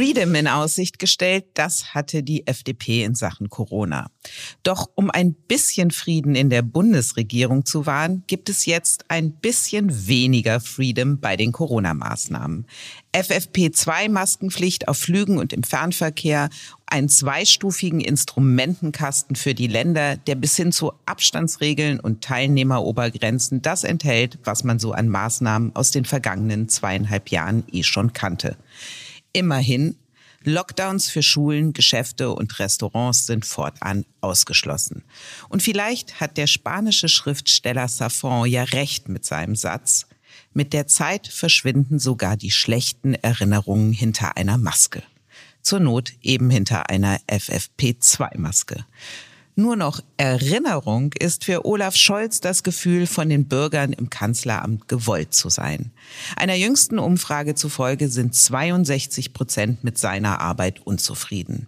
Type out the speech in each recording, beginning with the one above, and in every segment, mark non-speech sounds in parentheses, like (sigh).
Freedom in Aussicht gestellt, das hatte die FDP in Sachen Corona. Doch um ein bisschen Frieden in der Bundesregierung zu wahren, gibt es jetzt ein bisschen weniger Freedom bei den Corona-Maßnahmen. FFP2-Maskenpflicht auf Flügen und im Fernverkehr, einen zweistufigen Instrumentenkasten für die Länder, der bis hin zu Abstandsregeln und Teilnehmerobergrenzen das enthält, was man so an Maßnahmen aus den vergangenen zweieinhalb Jahren eh schon kannte. Immerhin, Lockdowns für Schulen, Geschäfte und Restaurants sind fortan ausgeschlossen. Und vielleicht hat der spanische Schriftsteller Safon ja recht mit seinem Satz. Mit der Zeit verschwinden sogar die schlechten Erinnerungen hinter einer Maske. Zur Not eben hinter einer FFP2-Maske. Nur noch Erinnerung ist für Olaf Scholz das Gefühl, von den Bürgern im Kanzleramt gewollt zu sein. Einer jüngsten Umfrage zufolge sind 62 Prozent mit seiner Arbeit unzufrieden.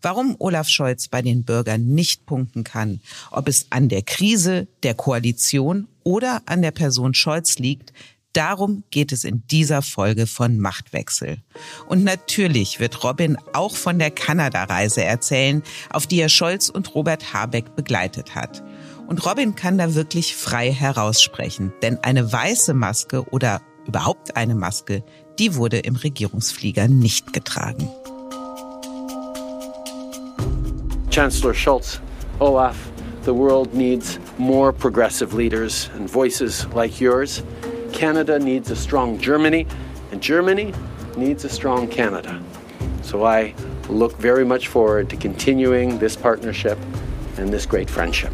Warum Olaf Scholz bei den Bürgern nicht punkten kann, ob es an der Krise, der Koalition oder an der Person Scholz liegt, Darum geht es in dieser Folge von Machtwechsel. Und natürlich wird Robin auch von der Kanada-Reise erzählen, auf die er Scholz und Robert Habeck begleitet hat. Und Robin kann da wirklich frei heraussprechen, denn eine weiße Maske oder überhaupt eine Maske, die wurde im Regierungsflieger nicht getragen. Chancellor Scholz, Olaf, the world needs more progressive leaders and voices like yours. Canada needs a strong Germany, and Germany needs a strong Canada. So I look very much forward to continuing this partnership and this great friendship.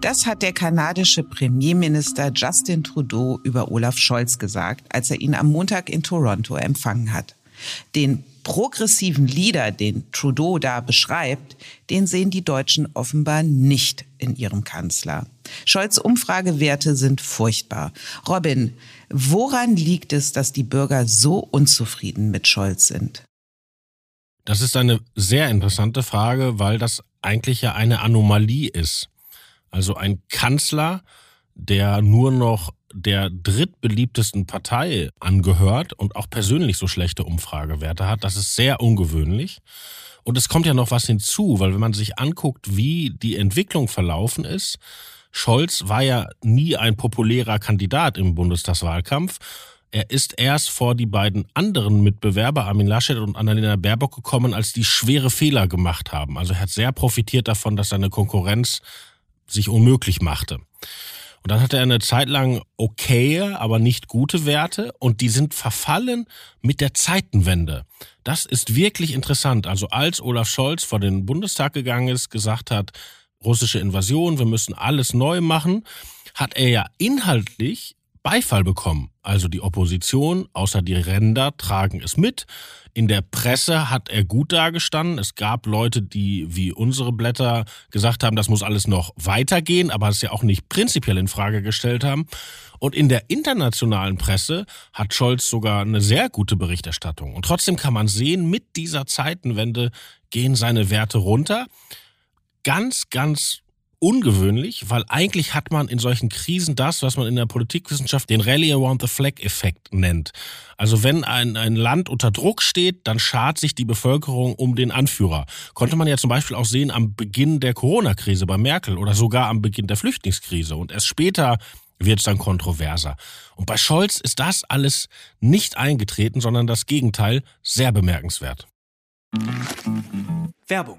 Das hat der kanadische Premierminister Justin Trudeau über Olaf Scholz gesagt, als er ihn am Montag in Toronto empfangen hat. Den progressiven Leader, den Trudeau da beschreibt, den sehen die Deutschen offenbar nicht in ihrem Kanzler. Scholz Umfragewerte sind furchtbar. Robin, woran liegt es, dass die Bürger so unzufrieden mit Scholz sind? Das ist eine sehr interessante Frage, weil das eigentlich ja eine Anomalie ist. Also ein Kanzler, der nur noch der drittbeliebtesten Partei angehört und auch persönlich so schlechte Umfragewerte hat. Das ist sehr ungewöhnlich. Und es kommt ja noch was hinzu, weil wenn man sich anguckt, wie die Entwicklung verlaufen ist, Scholz war ja nie ein populärer Kandidat im Bundestagswahlkampf. Er ist erst vor die beiden anderen Mitbewerber, Armin Laschet und Annalena Baerbock, gekommen, als die schwere Fehler gemacht haben. Also er hat sehr profitiert davon, dass seine Konkurrenz sich unmöglich machte. Und dann hatte er eine Zeit lang okay, aber nicht gute Werte und die sind verfallen mit der Zeitenwende. Das ist wirklich interessant. Also als Olaf Scholz vor den Bundestag gegangen ist, gesagt hat, russische Invasion, wir müssen alles neu machen, hat er ja inhaltlich Beifall bekommen. Also die Opposition, außer die Ränder, tragen es mit. In der Presse hat er gut dargestanden. Es gab Leute, die wie unsere Blätter gesagt haben, das muss alles noch weitergehen, aber es ja auch nicht prinzipiell in Frage gestellt haben. Und in der internationalen Presse hat Scholz sogar eine sehr gute Berichterstattung. Und trotzdem kann man sehen, mit dieser Zeitenwende gehen seine Werte runter. Ganz, ganz ungewöhnlich, weil eigentlich hat man in solchen Krisen das, was man in der Politikwissenschaft den Rally Around the Flag-Effekt nennt. Also wenn ein, ein Land unter Druck steht, dann schart sich die Bevölkerung um den Anführer. Konnte man ja zum Beispiel auch sehen am Beginn der Corona-Krise bei Merkel oder sogar am Beginn der Flüchtlingskrise. Und erst später wird es dann kontroverser. Und bei Scholz ist das alles nicht eingetreten, sondern das Gegenteil sehr bemerkenswert. Werbung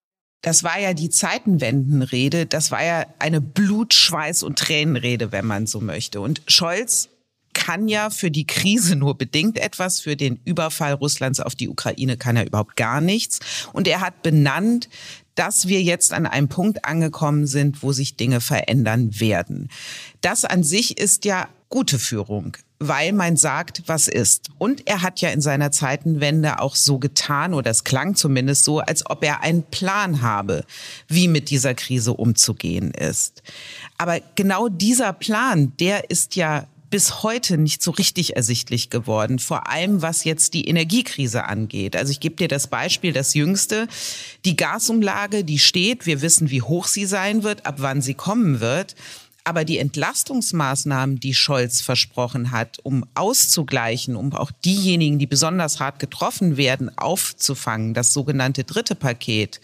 Das war ja die Zeitenwendenrede, das war ja eine Blut, Schweiß und Tränenrede, wenn man so möchte. Und Scholz kann ja für die Krise nur bedingt etwas, für den Überfall Russlands auf die Ukraine kann er überhaupt gar nichts. Und er hat benannt, dass wir jetzt an einem Punkt angekommen sind, wo sich Dinge verändern werden. Das an sich ist ja gute Führung weil man sagt, was ist. Und er hat ja in seiner Zeitenwende auch so getan, oder es klang zumindest so, als ob er einen Plan habe, wie mit dieser Krise umzugehen ist. Aber genau dieser Plan, der ist ja bis heute nicht so richtig ersichtlich geworden, vor allem was jetzt die Energiekrise angeht. Also ich gebe dir das Beispiel, das jüngste. Die Gasumlage, die steht, wir wissen, wie hoch sie sein wird, ab wann sie kommen wird. Aber die Entlastungsmaßnahmen, die Scholz versprochen hat, um auszugleichen, um auch diejenigen, die besonders hart getroffen werden, aufzufangen, das sogenannte dritte Paket,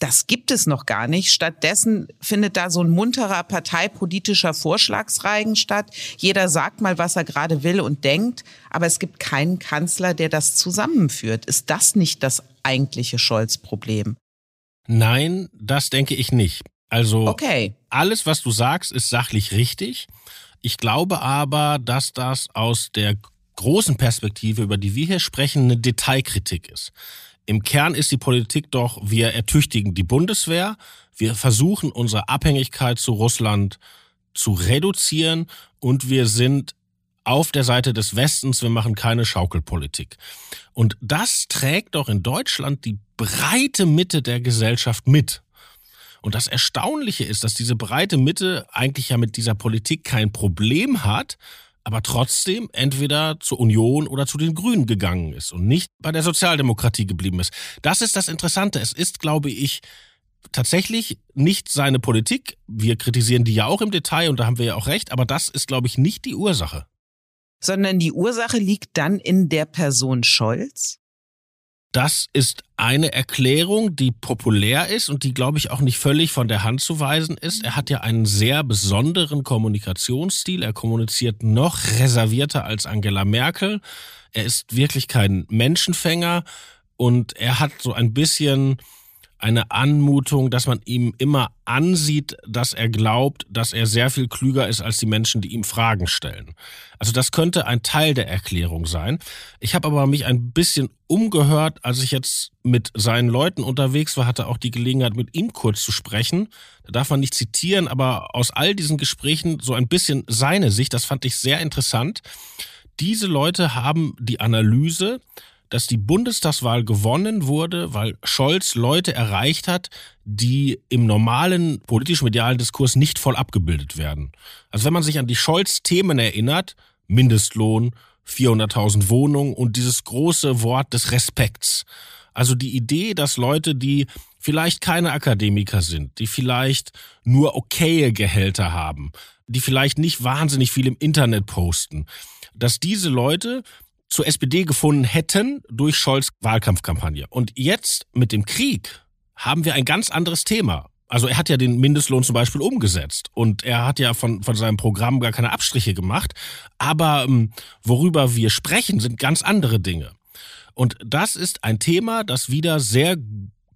das gibt es noch gar nicht. Stattdessen findet da so ein munterer parteipolitischer Vorschlagsreigen statt. Jeder sagt mal, was er gerade will und denkt, aber es gibt keinen Kanzler, der das zusammenführt. Ist das nicht das eigentliche Scholz-Problem? Nein, das denke ich nicht. Also okay. alles, was du sagst, ist sachlich richtig. Ich glaube aber, dass das aus der großen Perspektive, über die wir hier sprechen, eine Detailkritik ist. Im Kern ist die Politik doch, wir ertüchtigen die Bundeswehr, wir versuchen unsere Abhängigkeit zu Russland zu reduzieren und wir sind auf der Seite des Westens, wir machen keine Schaukelpolitik. Und das trägt doch in Deutschland die breite Mitte der Gesellschaft mit. Und das Erstaunliche ist, dass diese breite Mitte eigentlich ja mit dieser Politik kein Problem hat, aber trotzdem entweder zur Union oder zu den Grünen gegangen ist und nicht bei der Sozialdemokratie geblieben ist. Das ist das Interessante. Es ist, glaube ich, tatsächlich nicht seine Politik. Wir kritisieren die ja auch im Detail und da haben wir ja auch recht, aber das ist, glaube ich, nicht die Ursache. Sondern die Ursache liegt dann in der Person Scholz? Das ist eine Erklärung, die populär ist und die, glaube ich, auch nicht völlig von der Hand zu weisen ist. Er hat ja einen sehr besonderen Kommunikationsstil. Er kommuniziert noch reservierter als Angela Merkel. Er ist wirklich kein Menschenfänger und er hat so ein bisschen eine Anmutung, dass man ihm immer ansieht, dass er glaubt, dass er sehr viel klüger ist als die Menschen, die ihm Fragen stellen. Also das könnte ein Teil der Erklärung sein. Ich habe aber mich ein bisschen umgehört, als ich jetzt mit seinen Leuten unterwegs war, hatte auch die Gelegenheit, mit ihm kurz zu sprechen. Da darf man nicht zitieren, aber aus all diesen Gesprächen so ein bisschen seine Sicht, das fand ich sehr interessant. Diese Leute haben die Analyse, dass die Bundestagswahl gewonnen wurde, weil Scholz Leute erreicht hat, die im normalen politisch-medialen Diskurs nicht voll abgebildet werden. Also wenn man sich an die Scholz-Themen erinnert, Mindestlohn, 400.000 Wohnungen und dieses große Wort des Respekts. Also die Idee, dass Leute, die vielleicht keine Akademiker sind, die vielleicht nur okaye Gehälter haben, die vielleicht nicht wahnsinnig viel im Internet posten, dass diese Leute zur SPD gefunden hätten durch Scholz Wahlkampfkampagne. Und jetzt mit dem Krieg haben wir ein ganz anderes Thema. Also er hat ja den Mindestlohn zum Beispiel umgesetzt und er hat ja von, von seinem Programm gar keine Abstriche gemacht. Aber ähm, worüber wir sprechen, sind ganz andere Dinge. Und das ist ein Thema, das wieder sehr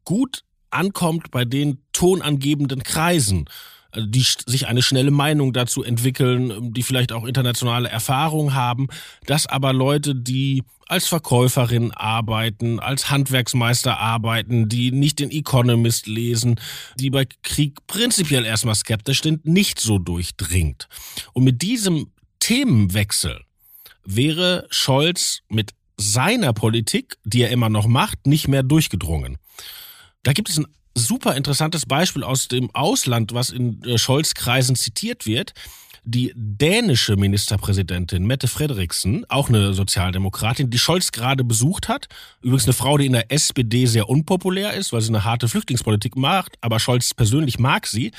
gut ankommt bei den tonangebenden Kreisen die sich eine schnelle Meinung dazu entwickeln, die vielleicht auch internationale Erfahrung haben, dass aber Leute, die als Verkäuferin arbeiten, als Handwerksmeister arbeiten, die nicht den Economist lesen, die bei Krieg prinzipiell erstmal skeptisch sind, nicht so durchdringt. Und mit diesem Themenwechsel wäre Scholz mit seiner Politik, die er immer noch macht, nicht mehr durchgedrungen. Da gibt es ein super interessantes Beispiel aus dem Ausland, was in äh, Scholz-Kreisen zitiert wird. Die dänische Ministerpräsidentin Mette Frederiksen, auch eine Sozialdemokratin, die Scholz gerade besucht hat. Übrigens eine Frau, die in der SPD sehr unpopulär ist, weil sie eine harte Flüchtlingspolitik macht, aber Scholz persönlich mag sie.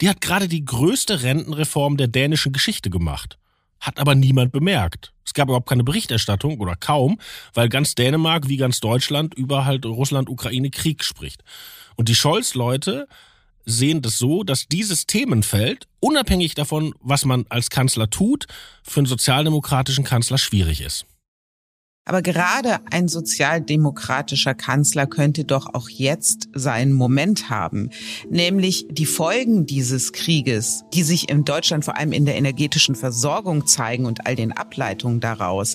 Die hat gerade die größte Rentenreform der dänischen Geschichte gemacht. hat aber niemand bemerkt. Es gab überhaupt keine Berichterstattung oder kaum, weil ganz Dänemark wie ganz Deutschland über halt Russland-Ukraine-Krieg spricht. Und die Scholz-Leute sehen das so, dass dieses Themenfeld, unabhängig davon, was man als Kanzler tut, für einen sozialdemokratischen Kanzler schwierig ist. Aber gerade ein sozialdemokratischer Kanzler könnte doch auch jetzt seinen Moment haben, nämlich die Folgen dieses Krieges, die sich in Deutschland vor allem in der energetischen Versorgung zeigen und all den Ableitungen daraus,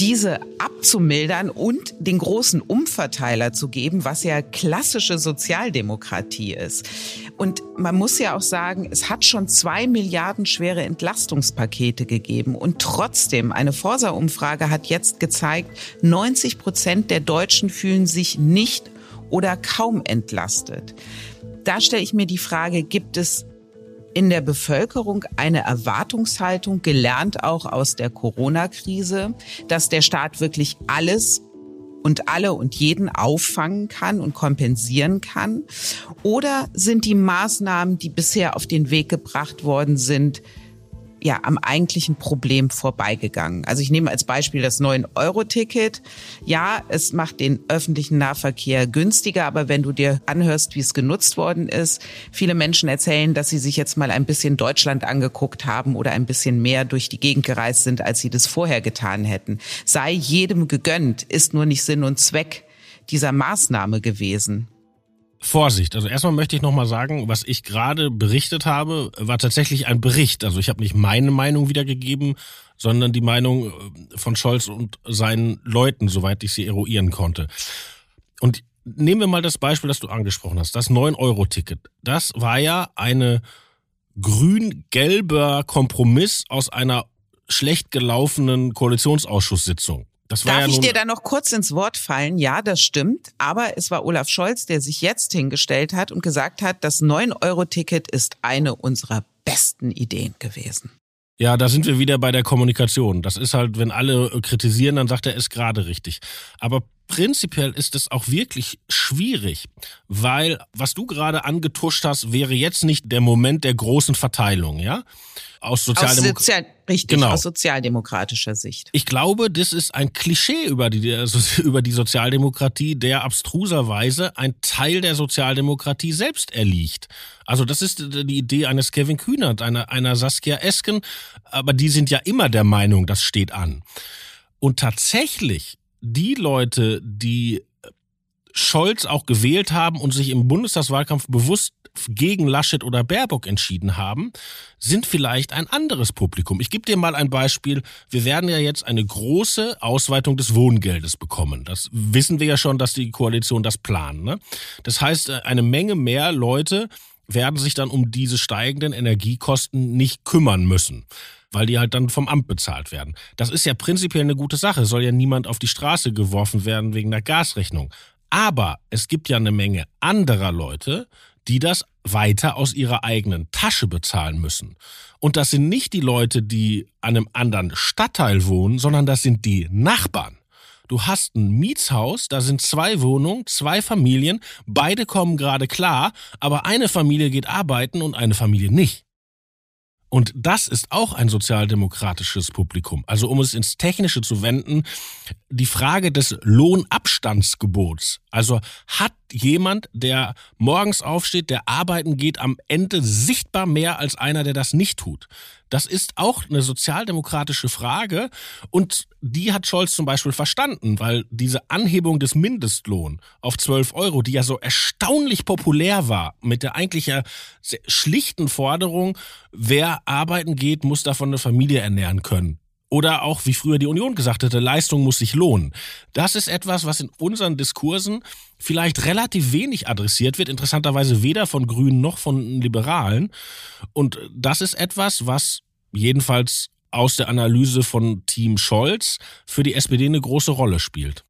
diese abzumildern und den großen Umverteiler zu geben, was ja klassische Sozialdemokratie ist. Und man muss ja auch sagen, es hat schon zwei Milliarden schwere Entlastungspakete gegeben. Und trotzdem, eine Forsa-Umfrage hat jetzt gezeigt, 90 Prozent der Deutschen fühlen sich nicht oder kaum entlastet. Da stelle ich mir die Frage, gibt es in der Bevölkerung eine Erwartungshaltung, gelernt auch aus der Corona-Krise, dass der Staat wirklich alles und alle und jeden auffangen kann und kompensieren kann? Oder sind die Maßnahmen, die bisher auf den Weg gebracht worden sind, ja am eigentlichen Problem vorbeigegangen. Also ich nehme als Beispiel das 9-Euro-Ticket. Ja, es macht den öffentlichen Nahverkehr günstiger, aber wenn du dir anhörst, wie es genutzt worden ist, viele Menschen erzählen, dass sie sich jetzt mal ein bisschen Deutschland angeguckt haben oder ein bisschen mehr durch die Gegend gereist sind, als sie das vorher getan hätten. Sei jedem gegönnt, ist nur nicht Sinn und Zweck dieser Maßnahme gewesen. Vorsicht, also erstmal möchte ich nochmal sagen, was ich gerade berichtet habe, war tatsächlich ein Bericht. Also ich habe nicht meine Meinung wiedergegeben, sondern die Meinung äh, von Scholz und seinen Leuten, soweit ich sie eruieren konnte. Und nehmen wir mal das Beispiel, das du angesprochen hast, das 9-Euro-Ticket. Das war ja eine grün-gelber Kompromiss aus einer schlecht gelaufenen Koalitionsausschusssitzung. Darf ja ich dir da noch kurz ins Wort fallen? Ja, das stimmt. Aber es war Olaf Scholz, der sich jetzt hingestellt hat und gesagt hat, das 9-Euro-Ticket ist eine unserer besten Ideen gewesen. Ja, da sind wir wieder bei der Kommunikation. Das ist halt, wenn alle kritisieren, dann sagt er, ist gerade richtig. Aber prinzipiell ist es auch wirklich schwierig, weil was du gerade angetuscht hast, wäre jetzt nicht der Moment der großen Verteilung, ja? Aus, Sozialdemok aus Sozial richtig, genau. aus sozialdemokratischer Sicht. Ich glaube, das ist ein Klischee über die, (laughs) über die Sozialdemokratie, der abstruserweise ein Teil der Sozialdemokratie selbst erliegt. Also das ist die Idee eines Kevin Kühnert, einer, einer Saskia Esken, aber die sind ja immer der Meinung, das steht an. Und tatsächlich die Leute, die Scholz auch gewählt haben und sich im Bundestagswahlkampf bewusst gegen Laschet oder Baerbock entschieden haben, sind vielleicht ein anderes Publikum. Ich gebe dir mal ein Beispiel. Wir werden ja jetzt eine große Ausweitung des Wohngeldes bekommen. Das wissen wir ja schon, dass die Koalition das plant. Ne? Das heißt, äh, eine Menge mehr Leute werden sich dann um diese steigenden Energiekosten nicht kümmern müssen weil die halt dann vom Amt bezahlt werden. Das ist ja prinzipiell eine gute Sache, soll ja niemand auf die Straße geworfen werden wegen der Gasrechnung. Aber es gibt ja eine Menge anderer Leute, die das weiter aus ihrer eigenen Tasche bezahlen müssen. Und das sind nicht die Leute, die an einem anderen Stadtteil wohnen, sondern das sind die Nachbarn. Du hast ein Mietshaus, da sind zwei Wohnungen, zwei Familien, beide kommen gerade klar, aber eine Familie geht arbeiten und eine Familie nicht. Und das ist auch ein sozialdemokratisches Publikum. Also um es ins Technische zu wenden, die Frage des Lohnabstandsgebots. Also hat jemand, der morgens aufsteht, der arbeiten geht, am Ende sichtbar mehr als einer, der das nicht tut? Das ist auch eine sozialdemokratische Frage und die hat Scholz zum Beispiel verstanden, weil diese Anhebung des Mindestlohn auf 12 Euro, die ja so erstaunlich populär war, mit der eigentlich ja schlichten Forderung, wer arbeiten geht, muss davon eine Familie ernähren können. Oder auch, wie früher die Union gesagt hätte, Leistung muss sich lohnen. Das ist etwas, was in unseren Diskursen vielleicht relativ wenig adressiert wird, interessanterweise weder von Grünen noch von Liberalen. Und das ist etwas, was jedenfalls aus der Analyse von Team Scholz für die SPD eine große Rolle spielt.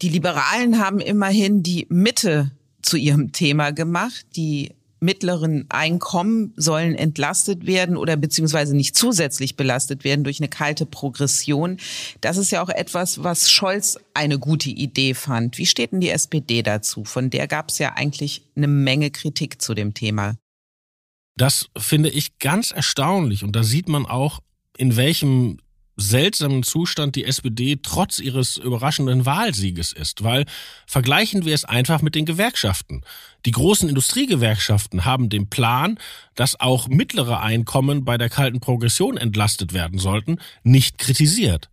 Die Liberalen haben immerhin die Mitte zu ihrem Thema gemacht, die mittleren Einkommen sollen entlastet werden oder beziehungsweise nicht zusätzlich belastet werden durch eine kalte Progression. Das ist ja auch etwas, was Scholz eine gute Idee fand. Wie steht denn die SPD dazu? Von der gab es ja eigentlich eine Menge Kritik zu dem Thema. Das finde ich ganz erstaunlich und da sieht man auch, in welchem seltsamen Zustand die SPD trotz ihres überraschenden Wahlsieges ist, weil vergleichen wir es einfach mit den Gewerkschaften. Die großen Industriegewerkschaften haben den Plan, dass auch mittlere Einkommen bei der kalten Progression entlastet werden sollten, nicht kritisiert.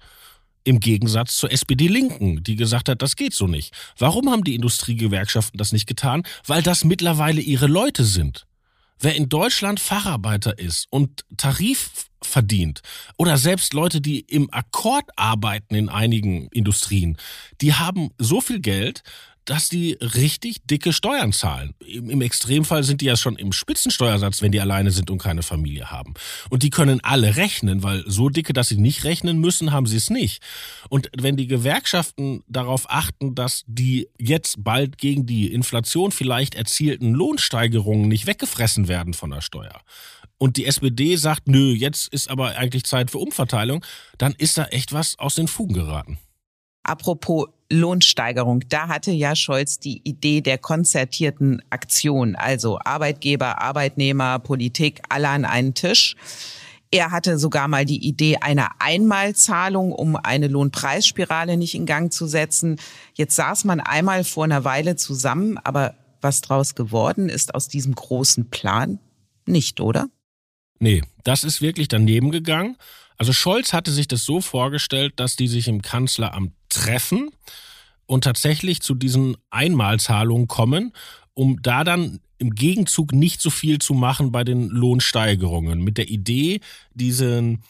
Im Gegensatz zur SPD-Linken, die gesagt hat, das geht so nicht. Warum haben die Industriegewerkschaften das nicht getan? Weil das mittlerweile ihre Leute sind. Wer in Deutschland Facharbeiter ist und Tarif verdient. Oder selbst Leute, die im Akkord arbeiten in einigen Industrien, die haben so viel Geld, dass die richtig dicke Steuern zahlen. Im, Extremfall sind die ja schon im Spitzensteuersatz, wenn die alleine sind und keine Familie haben. Und die können alle rechnen, weil so dicke, dass sie nicht rechnen müssen, haben sie es nicht. Und wenn die Gewerkschaften darauf achten, dass die jetzt bald gegen die Inflation vielleicht erzielten Lohnsteigerungen nicht weggefressen werden von der Steuer, und die SPD sagt, nö, jetzt ist aber eigentlich Zeit für Umverteilung, dann ist da echt was aus den Fugen geraten. Apropos Lohnsteigerung, da hatte ja Scholz die Idee der konzertierten Aktion, also Arbeitgeber, Arbeitnehmer, Politik, alle an einen Tisch. Er hatte sogar mal die Idee einer Einmalzahlung, um eine Lohnpreisspirale nicht in Gang zu setzen. Jetzt saß man einmal vor einer Weile zusammen, aber was draus geworden ist aus diesem großen Plan? Nicht, oder? Nee, das ist wirklich daneben gegangen. Also Scholz hatte sich das so vorgestellt, dass die sich im Kanzleramt treffen und tatsächlich zu diesen Einmalzahlungen kommen, um da dann im Gegenzug nicht so viel zu machen bei den Lohnsteigerungen. Mit der Idee, diesen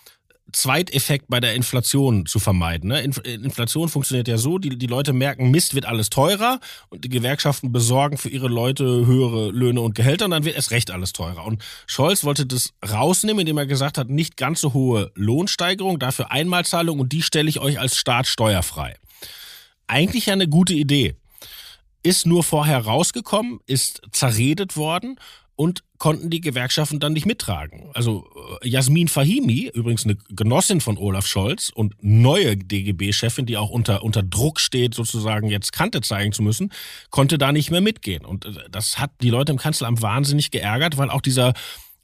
Zweiteffekt bei der Inflation zu vermeiden. Ne? Inflation funktioniert ja so, die, die Leute merken, Mist wird alles teurer und die Gewerkschaften besorgen für ihre Leute höhere Löhne und Gehälter und dann wird erst recht alles teurer. Und Scholz wollte das rausnehmen, indem er gesagt hat, nicht ganz so hohe Lohnsteigerung, dafür Einmalzahlung und die stelle ich euch als Staat steuerfrei. Eigentlich eine gute Idee. Ist nur vorher rausgekommen, ist zerredet worden und konnten die Gewerkschaften dann nicht mittragen. Also äh, Jasmin Fahimi, übrigens eine Genossin von Olaf Scholz und neue DGB-Chefin, die auch unter, unter Druck steht, sozusagen jetzt Kante zeigen zu müssen, konnte da nicht mehr mitgehen. Und äh, das hat die Leute im Kanzleramt wahnsinnig geärgert, weil auch dieser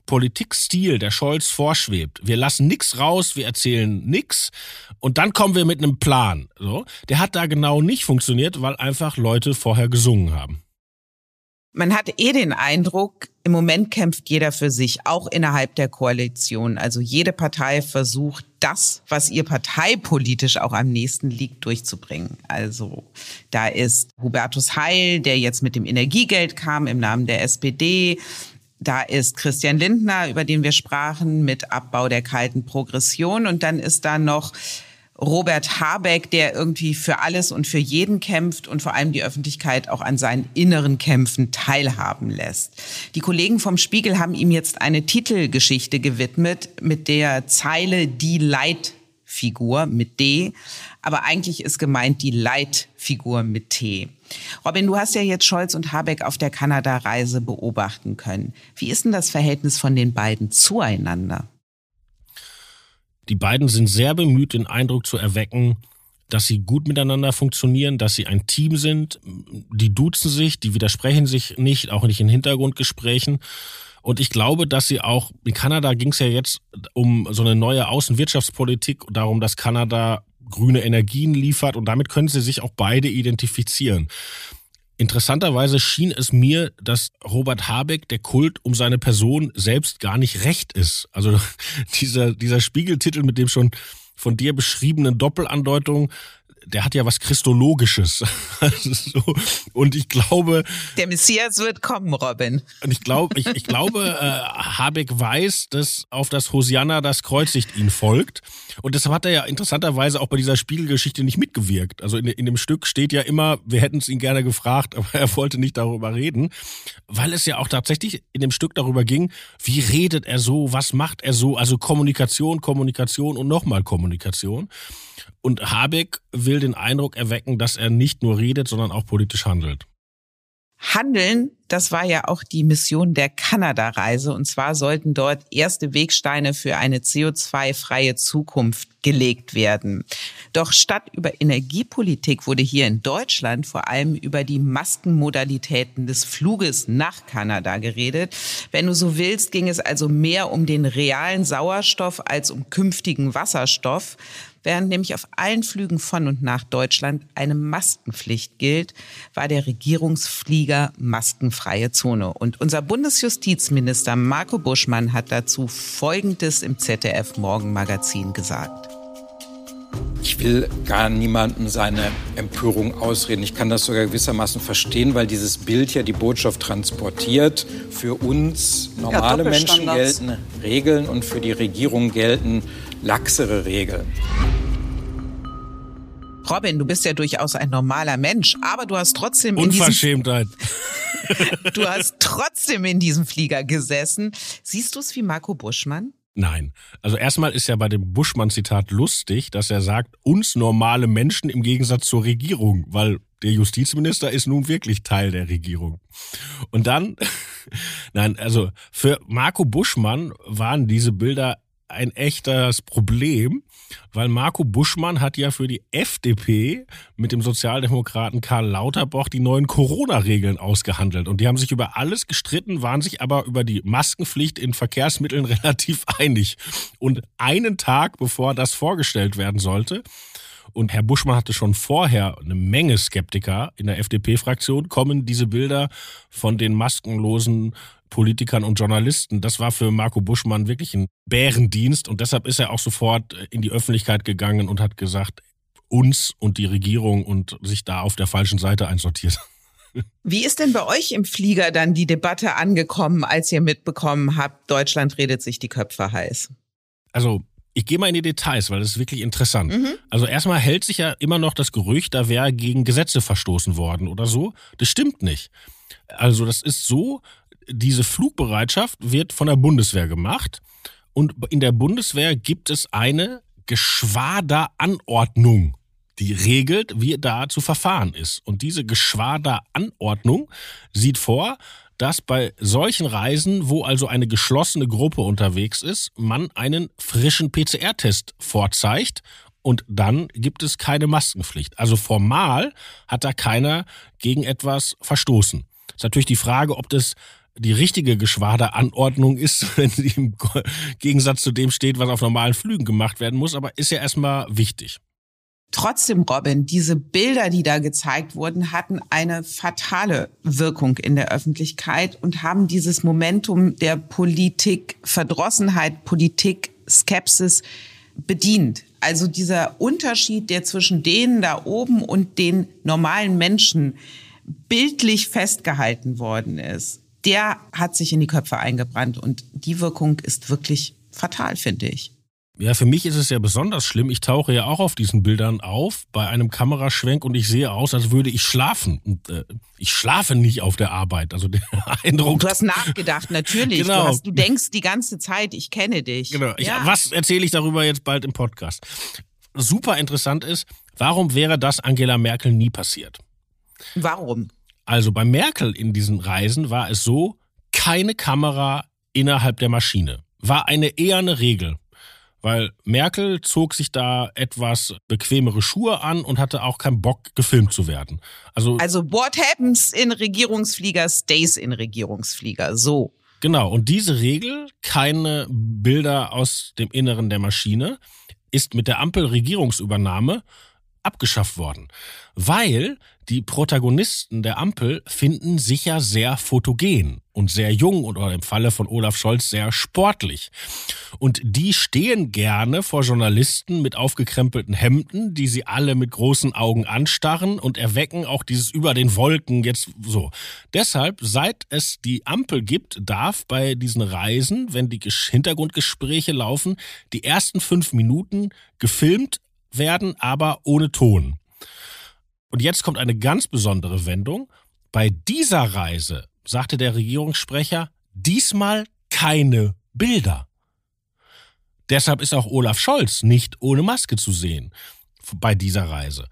Politikstil, der Scholz vorschwebt. Wir lassen nichts raus, wir erzählen nichts und dann kommen wir mit einem Plan. So, der hat da genau nicht funktioniert, weil einfach Leute vorher gesungen haben. Man hat eh den Eindruck, im Moment kämpft jeder für sich, auch innerhalb der Koalition. Also jede Partei versucht, das, was ihr parteipolitisch auch am nächsten liegt, durchzubringen. Also da ist Hubertus Heil, der jetzt mit dem Energiegeld kam im Namen der SPD. Da ist Christian Lindner, über den wir sprachen, mit Abbau der kalten Progression. Und dann ist da noch Robert Habeck, der irgendwie für alles und für jeden kämpft und vor allem die Öffentlichkeit auch an seinen inneren Kämpfen teilhaben lässt. Die Kollegen vom Spiegel haben ihm jetzt eine Titelgeschichte gewidmet mit der Zeile Die Leitfigur mit D, aber eigentlich ist gemeint die Leitfigur mit T. Robin, du hast ja jetzt Scholz und Habeck auf der Kanada-Reise beobachten können. Wie ist denn das Verhältnis von den beiden zueinander? Die beiden sind sehr bemüht, den Eindruck zu erwecken, dass sie gut miteinander funktionieren, dass sie ein Team sind. Die duzen sich, die widersprechen sich nicht, auch nicht in Hintergrundgesprächen. Und ich glaube, dass sie auch, in Kanada ging es ja jetzt um so eine neue Außenwirtschaftspolitik, darum, dass Kanada grüne Energien liefert und damit können sie sich auch beide identifizieren. Interessanterweise schien es mir, dass Robert Habeck der Kult um seine Person selbst gar nicht recht ist. Also (laughs) dieser, dieser Spiegeltitel mit dem schon von dir beschriebenen Doppelandeutung, der hat ja was Christologisches. (laughs) so. Und ich glaube. Der Messias wird kommen, Robin. Und ich glaube, ich, ich glaube, äh, Habeck weiß, dass auf das Hosianna das Kreuzigt ihn folgt. Und deshalb hat er ja interessanterweise auch bei dieser Spiegelgeschichte nicht mitgewirkt. Also in, in dem Stück steht ja immer, wir hätten es ihn gerne gefragt, (laughs) aber er wollte nicht darüber reden, weil es ja auch tatsächlich in dem Stück darüber ging, wie redet er so, was macht er so, also Kommunikation, Kommunikation und nochmal Kommunikation. Und Habeck will den Eindruck erwecken, dass er nicht nur redet, sondern auch politisch handelt. Handeln, das war ja auch die Mission der Kanada-Reise. Und zwar sollten dort erste Wegsteine für eine CO2-freie Zukunft gelegt werden. Doch statt über Energiepolitik wurde hier in Deutschland vor allem über die Maskenmodalitäten des Fluges nach Kanada geredet. Wenn du so willst, ging es also mehr um den realen Sauerstoff als um künftigen Wasserstoff. Während nämlich auf allen Flügen von und nach Deutschland eine Maskenpflicht gilt, war der Regierungsflieger maskenfreie Zone. Und unser Bundesjustizminister Marco Buschmann hat dazu Folgendes im ZDF Morgenmagazin gesagt. Ich will gar niemandem seine Empörung ausreden. Ich kann das sogar gewissermaßen verstehen, weil dieses Bild ja die Botschaft transportiert. Für uns normale ja, Menschen gelten Regeln und für die Regierung gelten laxere Regeln. Robin, du bist ja durchaus ein normaler Mensch, aber du hast trotzdem Unverschämtheit. (laughs) du hast trotzdem in diesem Flieger gesessen. Siehst du es wie Marco Buschmann? Nein. Also erstmal ist ja bei dem Buschmann-Zitat lustig, dass er sagt, uns normale Menschen im Gegensatz zur Regierung, weil der Justizminister ist nun wirklich Teil der Regierung. Und dann, (laughs) nein, also für Marco Buschmann waren diese Bilder ein echtes Problem, weil Marco Buschmann hat ja für die FDP mit dem Sozialdemokraten Karl Lauterbach die neuen Corona-Regeln ausgehandelt. Und die haben sich über alles gestritten, waren sich aber über die Maskenpflicht in Verkehrsmitteln (laughs) relativ einig. Und einen Tag bevor das vorgestellt werden sollte, und Herr Buschmann hatte schon vorher eine Menge Skeptiker in der FDP-Fraktion, kommen diese Bilder von den maskenlosen Politikern und Journalisten. Das war für Marco Buschmann wirklich ein Bärendienst und deshalb ist er auch sofort in die Öffentlichkeit gegangen und hat gesagt, uns und die Regierung und sich da auf der falschen Seite einsortiert. (laughs) Wie ist denn bei euch im Flieger dann die Debatte angekommen, als ihr mitbekommen habt, Deutschland redet sich die Köpfe heiß? Also ich gehe mal in die Details, weil das ist wirklich interessant. Mhm. Also erstmal hält sich ja immer noch das Gerücht, da wäre gegen Gesetze verstoßen worden oder so. Das stimmt nicht. Also das ist so, diese Flugbereitschaft wird von der Bundeswehr gemacht und in der Bundeswehr gibt es eine Geschwaderanordnung, die regelt, wie da zu verfahren ist. Und diese Geschwaderanordnung sieht vor, dass bei solchen Reisen, wo also eine geschlossene Gruppe unterwegs ist, man einen frischen PCR-Test vorzeigt und dann gibt es keine Maskenpflicht. Also formal hat da keiner gegen etwas verstoßen. Ist natürlich die Frage, ob das die richtige Geschwaderanordnung ist, (laughs) wenn sie im Gegensatz zu dem steht, was auf normalen Flügen gemacht werden muss, aber ist ja erstmal wichtig. Trotzdem, Robin, diese Bilder, die da gezeigt wurden, hatten eine fatale Wirkung in der Öffentlichkeit und haben dieses Momentum der Politik-Verdrossenheit, Politik-Skepsis bedient. Also dieser Unterschied, der zwischen denen da oben und den normalen Menschen bildlich festgehalten worden ist, der hat sich in die Köpfe eingebrannt und die Wirkung ist wirklich fatal, finde ich. Ja, für mich ist es ja besonders schlimm. Ich tauche ja auch auf diesen Bildern auf bei einem Kameraschwenk und ich sehe aus, als würde ich schlafen. Und äh, ich schlafe nicht auf der Arbeit. Also der (laughs) Eindruck. Du hast nachgedacht, natürlich. Genau. Du, hast, du denkst die ganze Zeit, ich kenne dich. Genau. Ich, ja. Was erzähle ich darüber jetzt bald im Podcast? Super interessant ist, warum wäre das Angela Merkel nie passiert? Warum? Also bei Merkel in diesen Reisen war es so, keine Kamera innerhalb der Maschine. War eine eher eine Regel weil Merkel zog sich da etwas bequemere Schuhe an und hatte auch keinen Bock, gefilmt zu werden. Also, also what happens in Regierungsflieger stays in Regierungsflieger, so. Genau, und diese Regel, keine Bilder aus dem Inneren der Maschine, ist mit der Ampel-Regierungsübernahme abgeschafft worden, weil die Protagonisten der Ampel finden sich ja sehr fotogen und sehr jung oder im Falle von Olaf Scholz sehr sportlich. Und die stehen gerne vor Journalisten mit aufgekrempelten Hemden, die sie alle mit großen Augen anstarren und erwecken auch dieses über den Wolken jetzt so. Deshalb, seit es die Ampel gibt, darf bei diesen Reisen, wenn die Hintergrundgespräche laufen, die ersten fünf Minuten gefilmt werden, aber ohne Ton. Und jetzt kommt eine ganz besondere Wendung. Bei dieser Reise, sagte der Regierungssprecher, diesmal keine Bilder. Deshalb ist auch Olaf Scholz nicht ohne Maske zu sehen bei dieser Reise.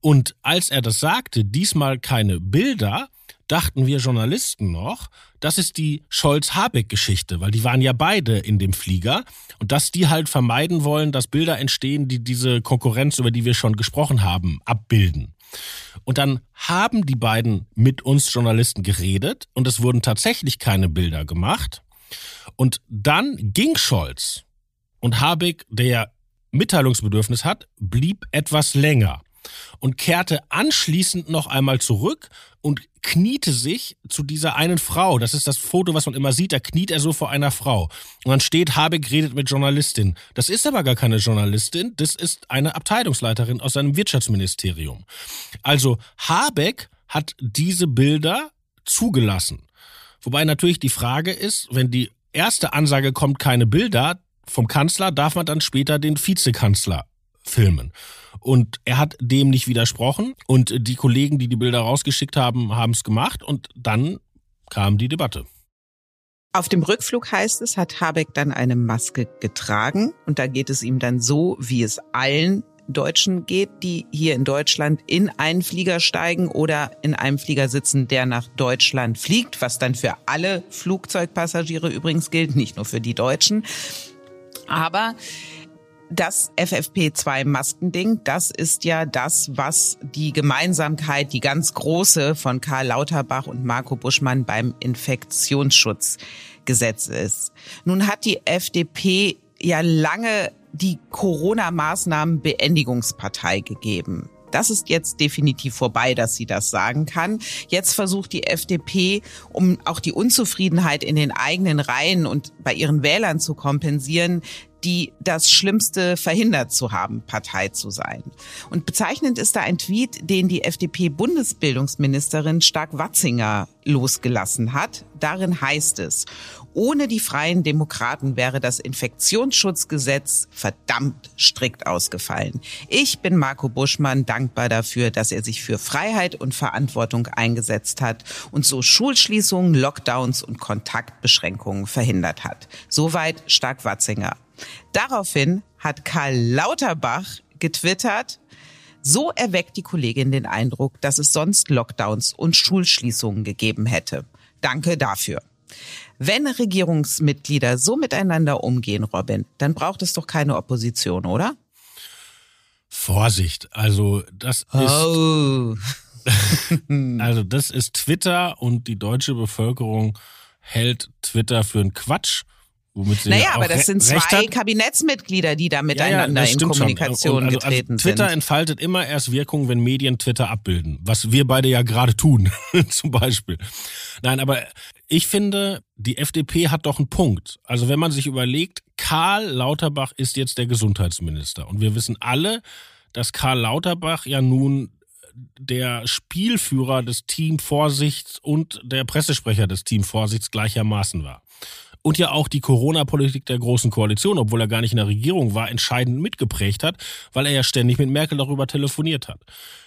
Und als er das sagte, diesmal keine Bilder, dachten wir Journalisten noch, das ist die Scholz-Habeck-Geschichte, weil die waren ja beide in dem Flieger und dass die halt vermeiden wollen, dass Bilder entstehen, die diese Konkurrenz, über die wir schon gesprochen haben, abbilden. Und dann haben die beiden mit uns Journalisten geredet und es wurden tatsächlich keine Bilder gemacht. Und dann ging Scholz und Habeck, der Mitteilungsbedürfnis hat, blieb etwas länger und kehrte anschließend noch einmal zurück und kniete sich zu dieser einen Frau. Das ist das Foto, was man immer sieht. Da kniet er so vor einer Frau. Und dann steht, Habeck redet mit Journalistin. Das ist aber gar keine Journalistin. Das ist eine Abteilungsleiterin aus seinem Wirtschaftsministerium. Also Habeck hat diese Bilder zugelassen. Wobei natürlich die Frage ist, wenn die erste Ansage kommt, keine Bilder vom Kanzler, darf man dann später den Vizekanzler filmen. Und er hat dem nicht widersprochen. Und die Kollegen, die die Bilder rausgeschickt haben, haben es gemacht. Und dann kam die Debatte. Auf dem Rückflug heißt es, hat Habeck dann eine Maske getragen. Und da geht es ihm dann so, wie es allen Deutschen geht, die hier in Deutschland in einen Flieger steigen oder in einem Flieger sitzen, der nach Deutschland fliegt, was dann für alle Flugzeugpassagiere übrigens gilt, nicht nur für die Deutschen. Aber das FFP2-Maskending, das ist ja das, was die Gemeinsamkeit, die ganz große von Karl Lauterbach und Marco Buschmann beim Infektionsschutzgesetz ist. Nun hat die FDP ja lange die Corona-Maßnahmen-Beendigungspartei gegeben. Das ist jetzt definitiv vorbei, dass sie das sagen kann. Jetzt versucht die FDP, um auch die Unzufriedenheit in den eigenen Reihen und bei ihren Wählern zu kompensieren, die das Schlimmste verhindert zu haben, Partei zu sein. Und bezeichnend ist da ein Tweet, den die FDP-Bundesbildungsministerin Stark-Watzinger losgelassen hat. Darin heißt es, ohne die freien Demokraten wäre das Infektionsschutzgesetz verdammt strikt ausgefallen. Ich bin Marco Buschmann dankbar dafür, dass er sich für Freiheit und Verantwortung eingesetzt hat und so Schulschließungen, Lockdowns und Kontaktbeschränkungen verhindert hat. Soweit Stark-Watzinger. Daraufhin hat Karl Lauterbach getwittert, so erweckt die Kollegin den Eindruck, dass es sonst Lockdowns und Schulschließungen gegeben hätte. Danke dafür. Wenn Regierungsmitglieder so miteinander umgehen, Robin, dann braucht es doch keine Opposition, oder? Vorsicht, also das ist oh. (laughs) (laughs) also das ist Twitter und die deutsche Bevölkerung hält Twitter für einen Quatsch Womit sie naja, aber das sind zwei Kabinettsmitglieder, die da miteinander ja, ja, in Kommunikation also, also getreten Twitter sind. Twitter entfaltet immer erst Wirkung, wenn Medien Twitter abbilden. Was wir beide ja gerade tun, (laughs) zum Beispiel. Nein, aber ich finde, die FDP hat doch einen Punkt. Also wenn man sich überlegt, Karl Lauterbach ist jetzt der Gesundheitsminister. Und wir wissen alle, dass Karl Lauterbach ja nun der Spielführer des Team Vorsichts und der Pressesprecher des Team Vorsichts gleichermaßen war und ja auch die Corona-Politik der Großen Koalition, obwohl er gar nicht in der Regierung war, entscheidend mitgeprägt hat, weil er ja ständig mit Merkel darüber telefoniert hat.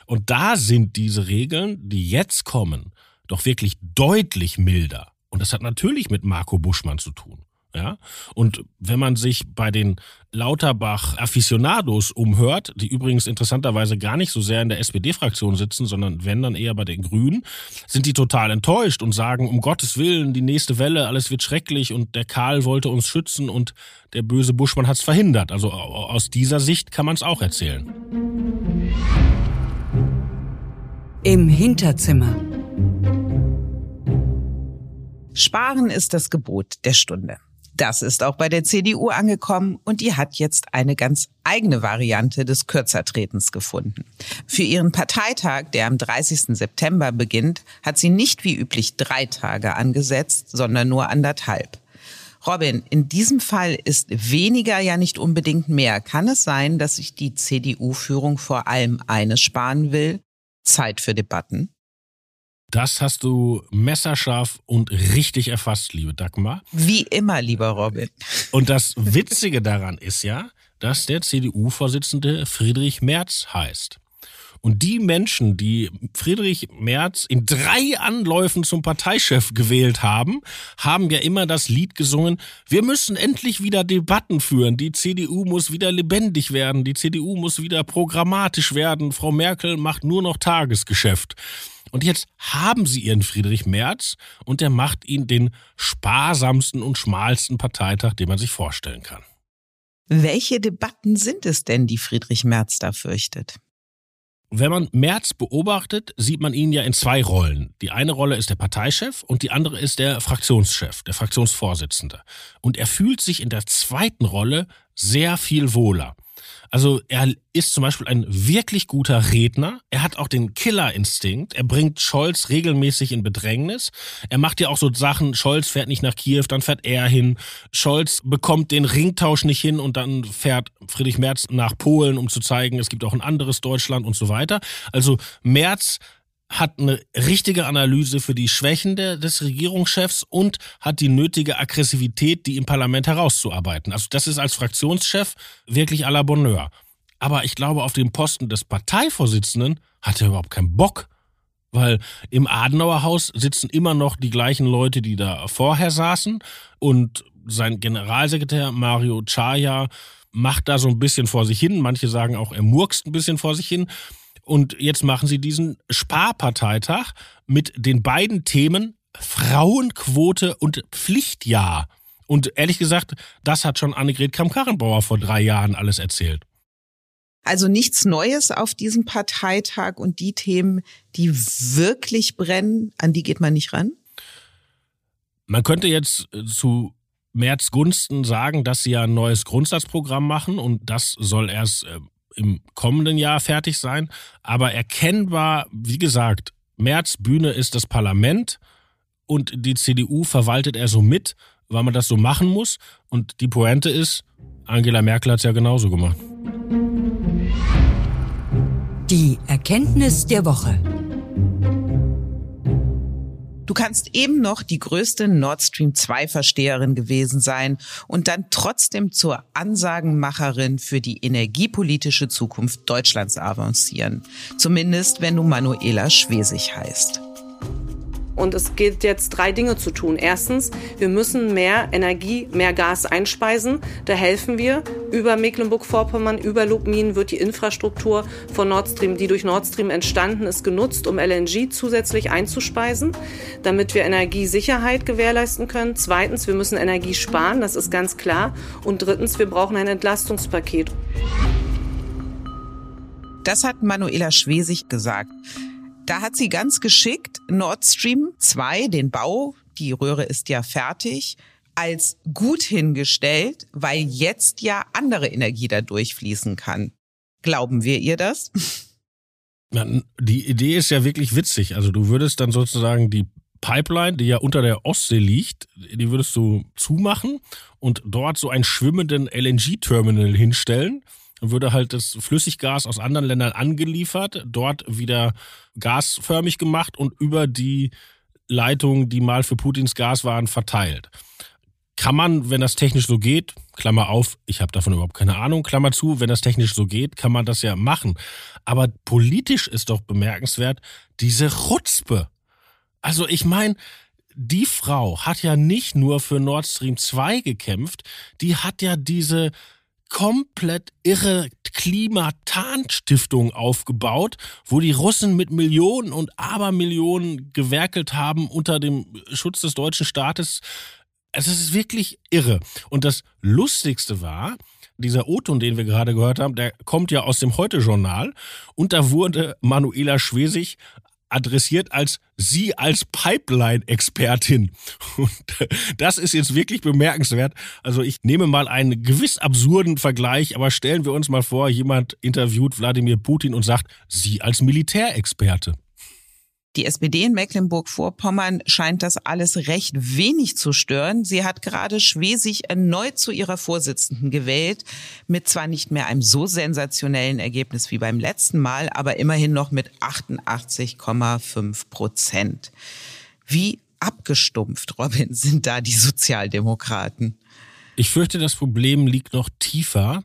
Und da sind diese Regeln, die jetzt kommen, doch wirklich deutlich milder. Und das hat natürlich mit Marco Buschmann zu tun. Ja? Und wenn man sich bei den Lauterbach-Aficionados umhört, die übrigens interessanterweise gar nicht so sehr in der SPD-Fraktion sitzen, sondern wenn dann eher bei den Grünen, sind die total enttäuscht und sagen, um Gottes Willen, die nächste Welle, alles wird schrecklich und der Karl wollte uns schützen und der böse Buschmann hat es verhindert. Also aus dieser Sicht kann man es auch erzählen. Im Hinterzimmer. Sparen ist das Gebot der Stunde. Das ist auch bei der CDU angekommen und die hat jetzt eine ganz eigene Variante des Kürzertretens gefunden. Für ihren Parteitag, der am 30. September beginnt, hat sie nicht wie üblich drei Tage angesetzt, sondern nur anderthalb. Robin, in diesem Fall ist weniger ja nicht unbedingt mehr. Kann es sein, dass sich die CDU-Führung vor allem eines sparen will? Zeit für Debatten? Das hast du messerscharf und richtig erfasst, liebe Dagmar. Wie immer, lieber Robin. Und das Witzige daran ist ja, dass der CDU-Vorsitzende Friedrich Merz heißt. Und die Menschen, die Friedrich Merz in drei Anläufen zum Parteichef gewählt haben, haben ja immer das Lied gesungen, wir müssen endlich wieder Debatten führen, die CDU muss wieder lebendig werden, die CDU muss wieder programmatisch werden, Frau Merkel macht nur noch Tagesgeschäft. Und jetzt haben sie ihren Friedrich Merz und der macht ihn den sparsamsten und schmalsten Parteitag, den man sich vorstellen kann. Welche Debatten sind es denn, die Friedrich Merz da fürchtet? Wenn man Merz beobachtet, sieht man ihn ja in zwei Rollen. Die eine Rolle ist der Parteichef und die andere ist der Fraktionschef, der Fraktionsvorsitzende. Und er fühlt sich in der zweiten Rolle sehr viel wohler. Also er ist zum Beispiel ein wirklich guter Redner. Er hat auch den Killerinstinkt. Er bringt Scholz regelmäßig in Bedrängnis. Er macht ja auch so Sachen, Scholz fährt nicht nach Kiew, dann fährt er hin. Scholz bekommt den Ringtausch nicht hin und dann fährt Friedrich Merz nach Polen, um zu zeigen, es gibt auch ein anderes Deutschland und so weiter. Also Merz hat eine richtige Analyse für die Schwächen der, des Regierungschefs und hat die nötige Aggressivität, die im Parlament herauszuarbeiten. Also das ist als Fraktionschef wirklich à la Bonheur. Aber ich glaube, auf dem Posten des Parteivorsitzenden hat er überhaupt keinen Bock. Weil im Adenauerhaus sitzen immer noch die gleichen Leute, die da vorher saßen. Und sein Generalsekretär Mario Chaya macht da so ein bisschen vor sich hin. Manche sagen auch, er murkst ein bisschen vor sich hin. Und jetzt machen sie diesen Sparparteitag mit den beiden Themen Frauenquote und Pflichtjahr. Und ehrlich gesagt, das hat schon Annegret Kramp-Karrenbauer vor drei Jahren alles erzählt. Also nichts Neues auf diesem Parteitag und die Themen, die wirklich brennen, an die geht man nicht ran? Man könnte jetzt äh, zu Merz Gunsten sagen, dass sie ja ein neues Grundsatzprogramm machen und das soll erst äh, im kommenden Jahr fertig sein. Aber erkennbar, wie gesagt, März Bühne ist das Parlament und die CDU verwaltet er so mit, weil man das so machen muss. Und die Pointe ist, Angela Merkel hat es ja genauso gemacht. Die Erkenntnis der Woche. Du kannst eben noch die größte Nord Stream 2 Versteherin gewesen sein und dann trotzdem zur Ansagenmacherin für die energiepolitische Zukunft Deutschlands avancieren. Zumindest wenn du Manuela Schwesig heißt. Und es gilt jetzt drei Dinge zu tun. Erstens, wir müssen mehr Energie, mehr Gas einspeisen. Da helfen wir. Über Mecklenburg-Vorpommern, über Lubmin wird die Infrastruktur von Nord Stream, die durch Nord Stream entstanden ist, genutzt, um LNG zusätzlich einzuspeisen, damit wir Energiesicherheit gewährleisten können. Zweitens, wir müssen Energie sparen, das ist ganz klar. Und drittens, wir brauchen ein Entlastungspaket. Das hat Manuela Schwesig gesagt. Da hat sie ganz geschickt Nord Stream 2, den Bau, die Röhre ist ja fertig, als gut hingestellt, weil jetzt ja andere Energie da durchfließen kann. Glauben wir ihr das? Die Idee ist ja wirklich witzig. Also du würdest dann sozusagen die Pipeline, die ja unter der Ostsee liegt, die würdest du zumachen und dort so einen schwimmenden LNG-Terminal hinstellen würde halt das Flüssiggas aus anderen Ländern angeliefert, dort wieder gasförmig gemacht und über die Leitungen, die mal für Putins Gas waren, verteilt. Kann man, wenn das technisch so geht, Klammer auf, ich habe davon überhaupt keine Ahnung, Klammer zu, wenn das technisch so geht, kann man das ja machen. Aber politisch ist doch bemerkenswert diese Rutzpe. Also ich meine, die Frau hat ja nicht nur für Nord Stream 2 gekämpft, die hat ja diese komplett irre Klimatanstiftung aufgebaut, wo die Russen mit Millionen und Abermillionen gewerkelt haben unter dem Schutz des deutschen Staates. Es ist wirklich irre. Und das Lustigste war, dieser O-Ton, den wir gerade gehört haben, der kommt ja aus dem Heute-Journal und da wurde Manuela Schwesig adressiert als Sie als Pipeline-Expertin. Und das ist jetzt wirklich bemerkenswert. Also ich nehme mal einen gewiss absurden Vergleich, aber stellen wir uns mal vor, jemand interviewt Wladimir Putin und sagt, Sie als Militärexperte. Die SPD in Mecklenburg-Vorpommern scheint das alles recht wenig zu stören. Sie hat gerade Schwesig erneut zu ihrer Vorsitzenden gewählt, mit zwar nicht mehr einem so sensationellen Ergebnis wie beim letzten Mal, aber immerhin noch mit 88,5 Prozent. Wie abgestumpft, Robin, sind da die Sozialdemokraten? Ich fürchte, das Problem liegt noch tiefer.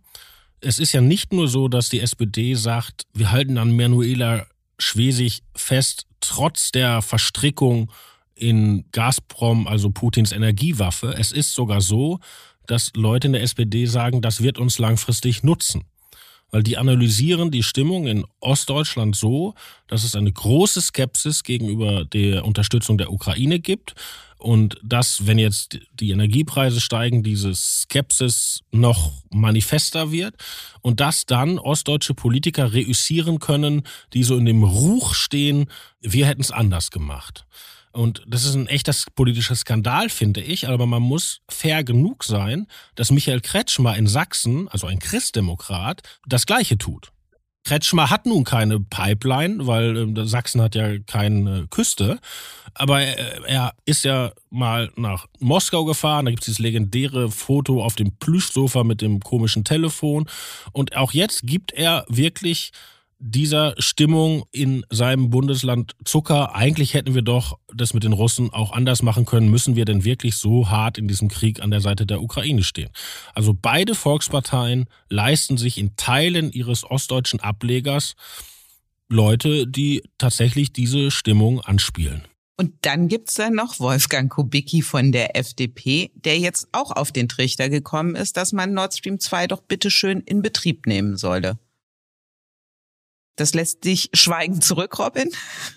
Es ist ja nicht nur so, dass die SPD sagt, wir halten an Manuela Schwesig fest, trotz der Verstrickung in Gazprom, also Putins Energiewaffe. Es ist sogar so, dass Leute in der SPD sagen, das wird uns langfristig nutzen. Weil die analysieren die Stimmung in Ostdeutschland so, dass es eine große Skepsis gegenüber der Unterstützung der Ukraine gibt und dass, wenn jetzt die Energiepreise steigen, diese Skepsis noch manifester wird und dass dann ostdeutsche Politiker reüssieren können, die so in dem Ruch stehen, wir hätten es anders gemacht. Und das ist ein echter politischer Skandal, finde ich. Aber man muss fair genug sein, dass Michael Kretschmer in Sachsen, also ein Christdemokrat, das Gleiche tut. Kretschmer hat nun keine Pipeline, weil äh, Sachsen hat ja keine Küste. Aber er, er ist ja mal nach Moskau gefahren. Da gibt es dieses legendäre Foto auf dem Plüschsofa mit dem komischen Telefon. Und auch jetzt gibt er wirklich dieser Stimmung in seinem Bundesland Zucker. Eigentlich hätten wir doch das mit den Russen auch anders machen können. Müssen wir denn wirklich so hart in diesem Krieg an der Seite der Ukraine stehen? Also beide Volksparteien leisten sich in Teilen ihres ostdeutschen Ablegers Leute, die tatsächlich diese Stimmung anspielen. Und dann gibt's da noch Wolfgang Kubicki von der FDP, der jetzt auch auf den Trichter gekommen ist, dass man Nord Stream 2 doch bitteschön in Betrieb nehmen solle. Das lässt dich schweigend zurück, Robin.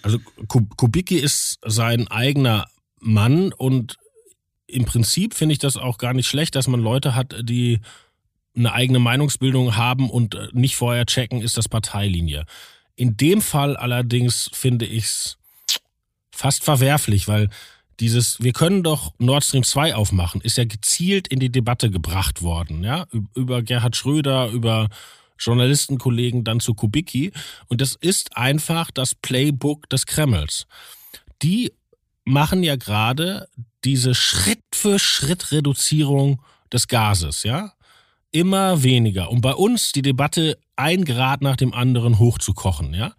Also Kubicki ist sein eigener Mann und im Prinzip finde ich das auch gar nicht schlecht, dass man Leute hat, die eine eigene Meinungsbildung haben und nicht vorher checken, ist das Parteilinie. In dem Fall allerdings finde ich es fast verwerflich, weil dieses, wir können doch Nord Stream 2 aufmachen, ist ja gezielt in die Debatte gebracht worden, ja, über Gerhard Schröder, über Journalistenkollegen dann zu Kubicki. Und das ist einfach das Playbook des Kremls. Die machen ja gerade diese Schritt für Schritt Reduzierung des Gases, ja? Immer weniger. Um bei uns die Debatte ein Grad nach dem anderen hochzukochen, ja?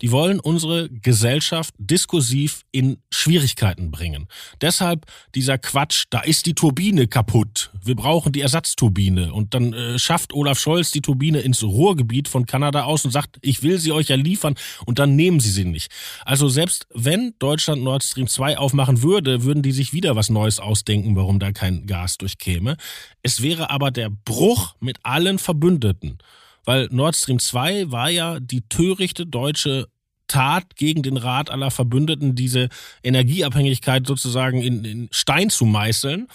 Die wollen unsere Gesellschaft diskursiv in Schwierigkeiten bringen. Deshalb dieser Quatsch, da ist die Turbine kaputt. Wir brauchen die Ersatzturbine. Und dann äh, schafft Olaf Scholz die Turbine ins Ruhrgebiet von Kanada aus und sagt, ich will sie euch ja liefern und dann nehmen sie sie nicht. Also selbst wenn Deutschland Nord Stream 2 aufmachen würde, würden die sich wieder was Neues ausdenken, warum da kein Gas durchkäme. Es wäre aber der Bruch mit allen Verbündeten weil Nord Stream 2 war ja die törichte deutsche Tat gegen den Rat aller Verbündeten, diese Energieabhängigkeit sozusagen in, in Stein zu meißeln.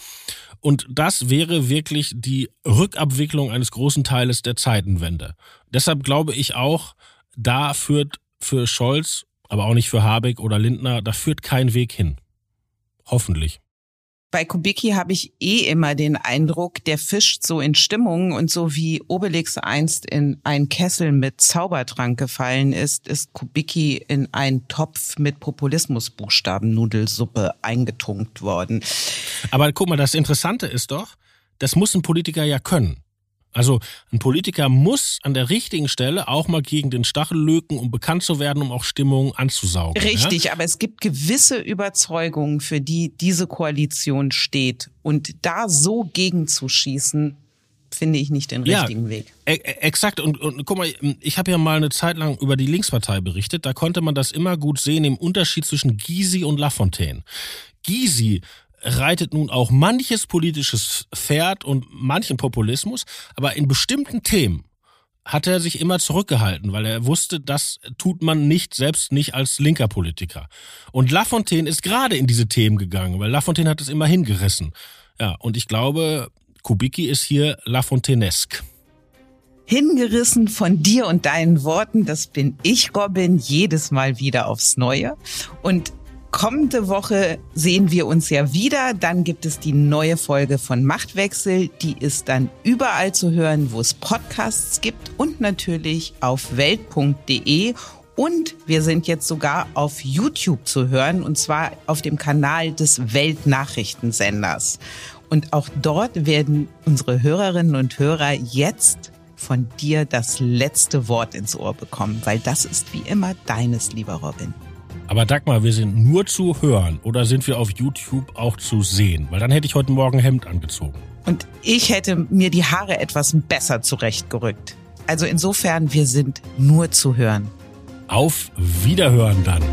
Und das wäre wirklich die Rückabwicklung eines großen Teiles der Zeitenwende. Deshalb glaube ich auch, da führt für Scholz, aber auch nicht für Habeck oder Lindner, da führt kein Weg hin. Hoffentlich bei Kubicki habe ich eh immer den Eindruck, der fischt so in Stimmung und so wie Obelix einst in einen Kessel mit Zaubertrank gefallen ist, ist Kubicki in einen Topf mit Populismusbuchstaben-Nudelsuppe eingetunkt worden. Aber guck mal, das Interessante ist doch, das muss ein Politiker ja können. Also ein Politiker muss an der richtigen Stelle auch mal gegen den Stachel löken, um bekannt zu werden, um auch Stimmung anzusaugen. Richtig, ja? aber es gibt gewisse Überzeugungen, für die diese Koalition steht. Und da so gegenzuschießen, finde ich nicht den richtigen ja, Weg. E, e exakt. Und, und guck mal, ich habe ja mal eine Zeit lang über die Linkspartei berichtet. Da konnte man das immer gut sehen im Unterschied zwischen Gysi und Lafontaine. Gysi reitet nun auch manches politisches Pferd und manchen Populismus, aber in bestimmten Themen hat er sich immer zurückgehalten, weil er wusste, das tut man nicht, selbst nicht als linker Politiker. Und Lafontaine ist gerade in diese Themen gegangen, weil Lafontaine hat es immer hingerissen. Ja, und ich glaube, Kubicki ist hier Lafontainesque. Hingerissen von dir und deinen Worten, das bin ich, Robin, jedes Mal wieder aufs Neue. Und Kommende Woche sehen wir uns ja wieder. Dann gibt es die neue Folge von Machtwechsel. Die ist dann überall zu hören, wo es Podcasts gibt und natürlich auf welt.de. Und wir sind jetzt sogar auf YouTube zu hören und zwar auf dem Kanal des Weltnachrichtensenders. Und auch dort werden unsere Hörerinnen und Hörer jetzt von dir das letzte Wort ins Ohr bekommen, weil das ist wie immer deines, lieber Robin. Aber Dagmar, wir sind nur zu hören oder sind wir auf YouTube auch zu sehen? Weil dann hätte ich heute Morgen Hemd angezogen. Und ich hätte mir die Haare etwas besser zurechtgerückt. Also insofern, wir sind nur zu hören. Auf Wiederhören dann.